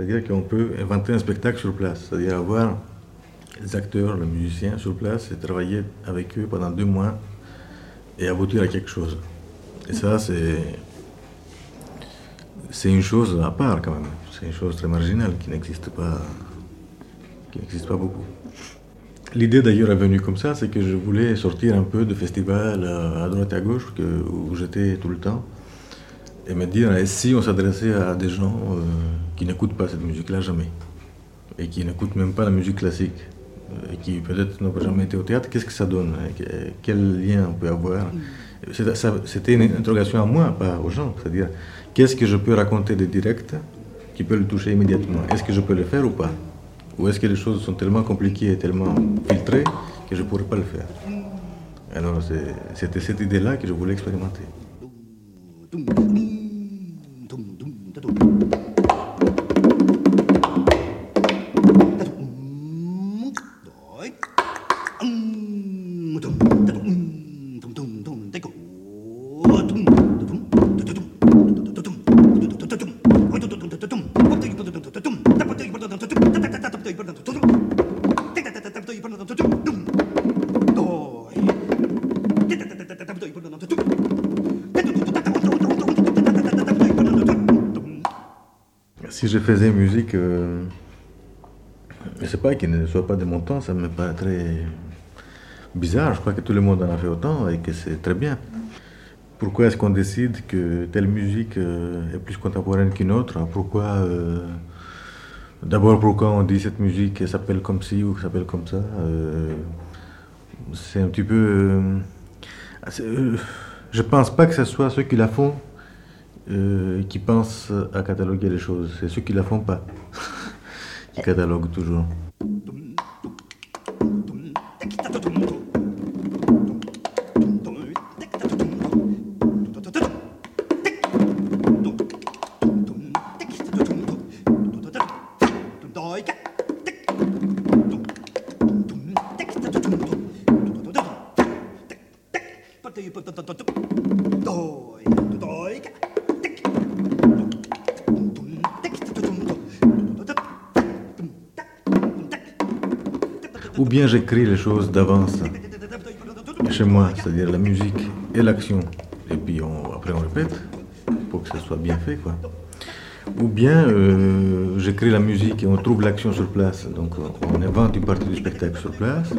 C'est-à-dire qu'on peut inventer un spectacle sur place, c'est-à-dire avoir les acteurs, les musiciens sur place et travailler avec eux pendant deux mois et aboutir à quelque chose. Et ça, c'est une chose à part quand même. C'est une chose très marginale qui n'existe pas, qui n'existe pas beaucoup. L'idée d'ailleurs est venue comme ça, c'est que je voulais sortir un peu de festival à droite et à gauche où j'étais tout le temps et me dire et si on s'adressait à des gens euh, qui n'écoutent pas cette musique-là jamais et qui n'écoutent même pas la musique classique et qui peut-être n'ont jamais été au théâtre, qu'est-ce que ça donne Quel lien on peut avoir? C'était une interrogation à moi, pas aux gens. C'est-à-dire, qu'est-ce que je peux raconter de direct qui peut le toucher immédiatement? Est-ce que je peux le faire ou pas? Ou est-ce que les choses sont tellement compliquées et tellement filtrées que je ne pourrais pas le faire? Alors, c'était cette idée-là que je voulais expérimenter. Si je faisais musique, euh, je ne sais pas, qu'il ne soit pas de mon temps, ça me paraît très bizarre. Je crois que tout le monde en a fait autant et que c'est très bien. Pourquoi est-ce qu'on décide que telle musique euh, est plus contemporaine qu'une autre Pourquoi euh, D'abord, pourquoi on dit cette musique s'appelle comme ci ou s'appelle comme ça C'est un petit peu. je pense pas que ce soit ceux qui la font qui pensent à cataloguer les choses. C'est ceux qui la font pas qui cataloguent toujours. Ou bien j'écris les choses d'avance chez moi, c'est-à-dire la musique et l'action, et puis après on répète pour que ce soit bien fait. Ou bien euh, j'écris la musique et on trouve l'action sur place, donc on invente une partie du spectacle sur place.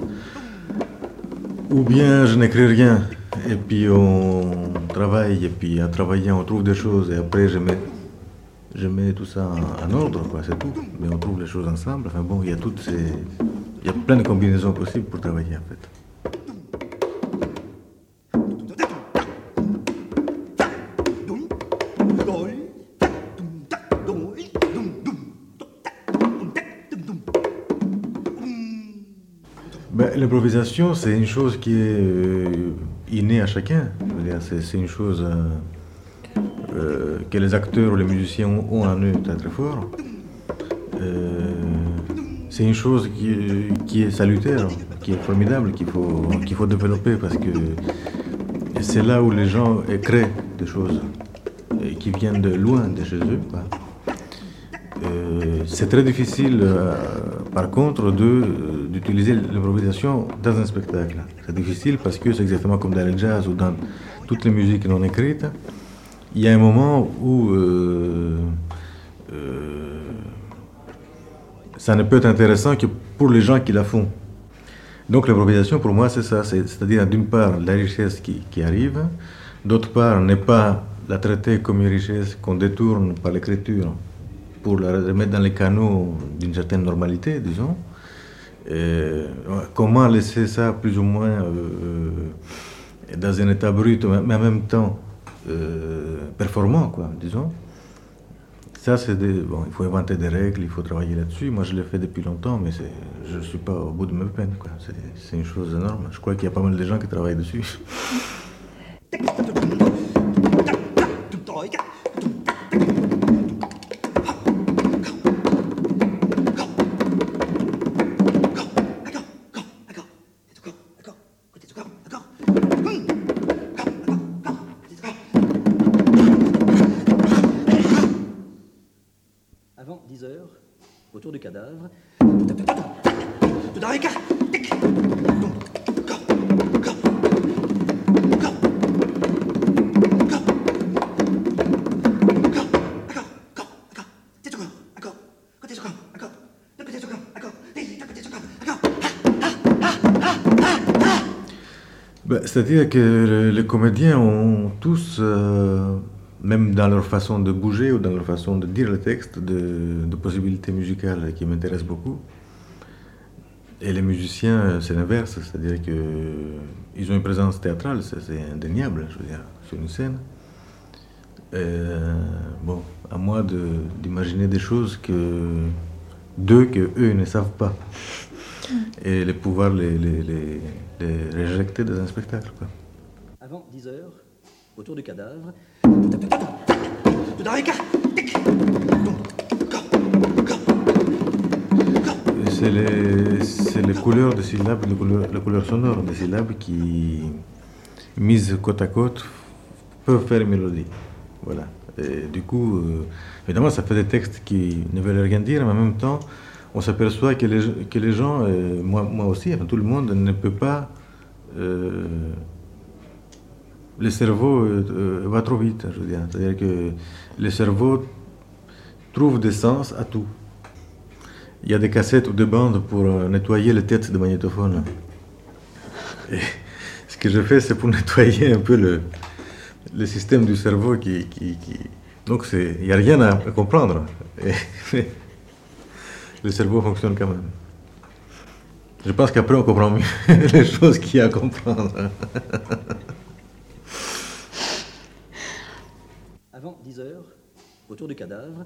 Ou bien je n'écris rien et puis on travaille et puis en travaillant on trouve des choses et après je mets, tout ça en, ordre, quoi, c'est tout. Mais on trouve les choses ensemble. Enfin bon, il y a toutes ces, il y a plein de combinaisons possibles pour travailler en fait. Ben, l'improvisation, c'est une chose qui est euh, innée à chacun. C'est une chose euh, euh, que les acteurs ou les musiciens ont en eux très très fort. C'est une chose qui, est salutaire, qui est formidable, qu'il faut, qu'il faut développer parce que c'est là où les gens créent des choses qui viennent de loin de chez eux. c'est très difficile, par contre, d'utiliser l'improvisation dans un spectacle. C'est difficile parce que c'est exactement comme dans le jazz ou dans toutes les musiques non écrites. Il y a un moment où euh, euh, ça ne peut être intéressant que pour les gens qui la font. Donc l'improvisation pour moi c'est ça, c'est-à-dire d'une part la richesse qui, arrive, d'autre part ne pas la traiter comme une richesse qu'on détourne par l'écriture pour la remettre dans les canaux d'une certaine normalité, disons. Comment laisser ça plus ou moins euh, euh, dans un état brut, mais en même temps euh, performant, quoi, disons. Ça, c'est des, bon, il faut inventer des règles, il faut travailler là-dessus. Moi, je l'ai fait depuis longtemps, mais je ne suis pas au bout de mes peines. C'est une chose énorme. Je crois qu'il y a pas mal de gens qui travaillent dessus. Avant 10 heures, autour du cadavre. Bah, C'est-à-dire que les comédiens ont tous, euh, même dans leur façon de bouger ou dans leur façon de dire le texte, de, de possibilités musicales qui m'intéressent beaucoup. Et les musiciens, c'est l'inverse, c'est-à-dire qu'ils ont une présence théâtrale, c'est c'est indéniable, je veux dire, sur une scène. Euh, bon, à moi de- d'imaginer des choses que d'eux que eux ne savent pas et les pouvoir les, les, les, les réjecter dans un spectacle. Quoi. Avant 10 heures, autour du cadavre. C'est les, les couleurs des syllabes, les couleurs, sonores des syllabes qui, mises côte à côte, peuvent faire mélodie. Voilà. Du coup, euh, évidemment, ça fait des textes qui ne veulent rien dire, mais en même temps, on s'aperçoit que les, que les gens, euh, moi, moi aussi, tout le monde, ne peut pas. euh, le cerveau euh, va trop vite, je veux dire. C'est-à-dire que le cerveau trouve des sens à tout. Il y a des cassettes ou des bandes pour euh, nettoyer les têtes de magnétophone. Et ce que je fais, c'est pour nettoyer un peu le, le système du cerveau qui. qui- qui- Donc, il n'y a rien à comprendre. Et- le cerveau fonctionne quand même. Je pense qu'après, on comprend mieux les choses qu'il y a à comprendre. Avant 10 heures, autour du cadavre.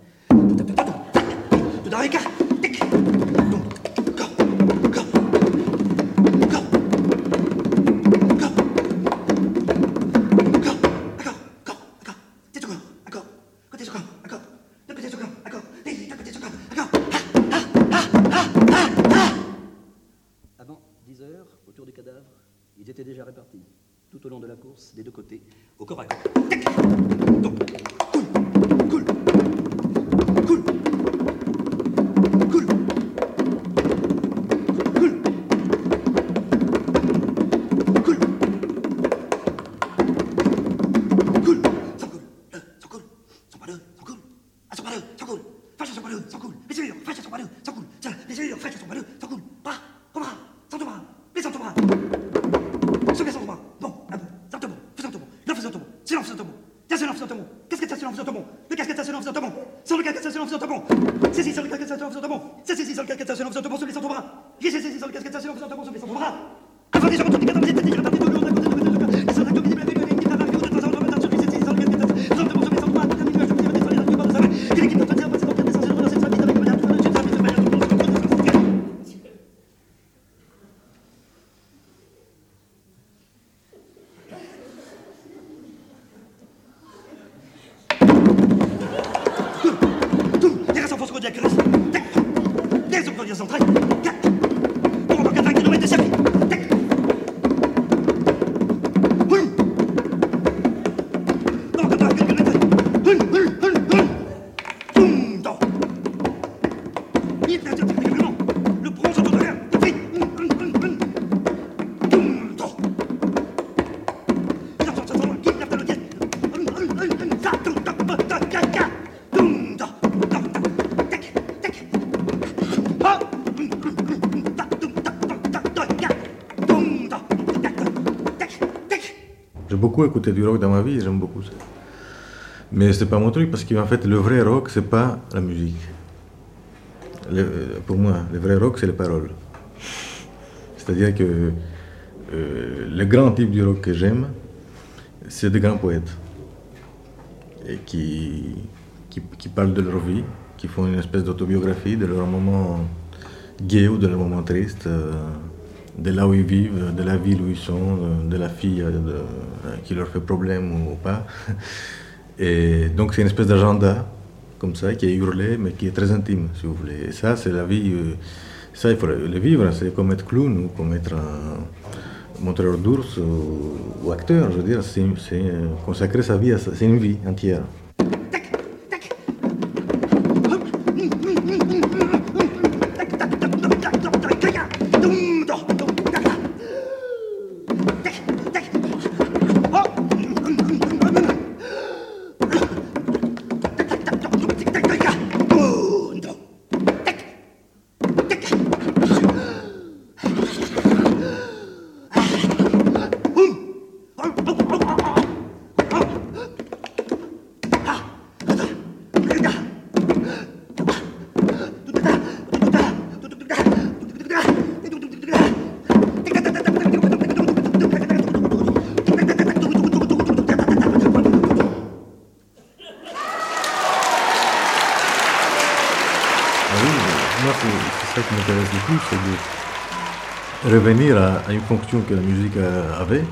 J'ai beaucoup écouté du rock dans ma vie, j'aime beaucoup ça. Mais c'est pas mon truc parce qu'en fait, le vrai rock, c'est pas la musique. Le- pour moi, le vrai rock, c'est les paroles. C'est-à-dire que euh, le grand type du rock que j'aime, c'est des grands poètes. Et qui, qui, parlent de leur vie, qui font une espèce d'autobiographie de leurs moments gays ou de leurs moments tristes, euh, de là où ils vivent, de la ville où ils sont, de, la fille euh, euh, qui leur fait problème ou pas. Et donc c'est une espèce d'agenda comme ça qui est hurlé mais qui est très intime si vous voulez. Et ça c'est la vie, euh, ça il faut le vivre, c'est comme être clown ou comme être un montreur d'ours ou, ou acteur, je veux dire, c'est consacrer sa vie c'est une vie entière. M'intéresse c'est de revenir à, une fonction que la musique avait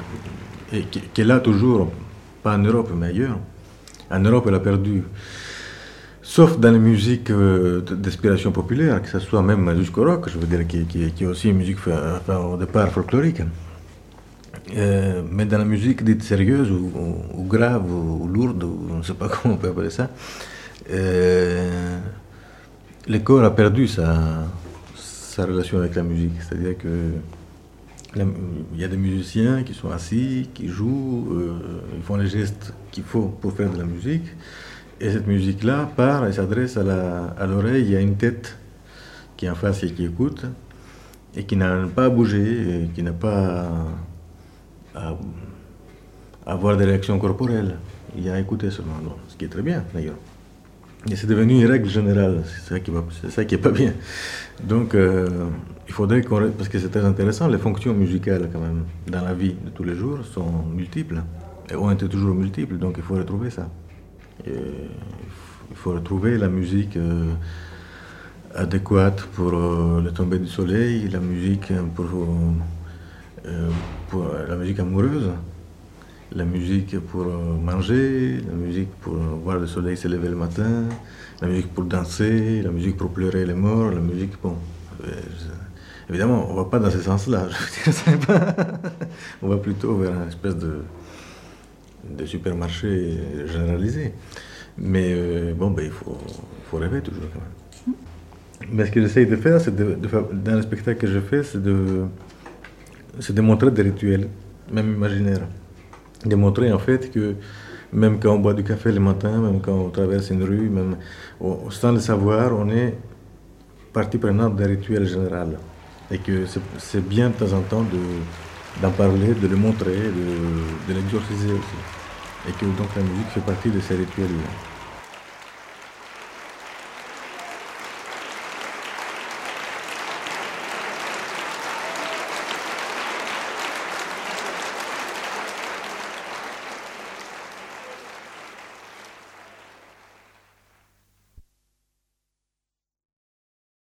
et qu'elle a toujours, pas en Europe mais ailleurs. En Europe, elle a perdu, sauf dans les musiques euh, d'inspiration populaire, que ce soit même jusqu'au rock, je veux dire, qui, est aussi une musique au départ folklorique. Euh, mais dans la musique dite sérieuse ou, grave ou, lourde, ou je ne sais pas comment on peut appeler ça, euh, le corps a perdu sa, sa relation avec la musique. C'est-à-dire que il y a des musiciens qui sont assis, qui jouent, euh, ils font les gestes qu'il faut pour faire de la musique. Et cette musique-là part et s'adresse à l'oreille. Il y a une tête qui est en face et qui écoute, et qui n'a pas à bouger, qui n'a pas à, avoir des réactions corporelles. Il y a à écouter seulement, ce qui est très bien d'ailleurs. Et c'est devenu une règle générale, c'est ça qui c'est ça qui est pas bien. Donc, euh, il faudrait qu'on, parce que c'est très intéressant, les fonctions musicales quand même dans la vie de tous les jours sont multiples et ont été toujours multiples, donc il faut retrouver ça. il faut retrouver la musique euh, adéquate pour euh, le tomber du soleil, la musique pour la musique amoureuse la musique pour euh, manger, la musique pour voir le soleil se lever le matin, la musique pour danser, la musique pour pleurer les morts, la musique, bon, euh, évidemment, on ne va pas dans ce sens-là, on va plutôt vers une espèce de, de supermarché généralisé. Mais euh, bon, ben, il faut, faut, rêver toujours quand même. Mais ce que j'essaye de faire, c'est de, dans le spectacle que je fais, c'est de, de montrer des rituels, même imaginaires démontrer en fait que même quand on boit du café le matin, même quand on traverse une rue, même sans le savoir, on est partie prenante d'un rituel général. Et que c'est bien de temps en temps d'en parler, de le montrer, de, de l'exorciser aussi. Et que donc la musique fait partie de ces rituels-là.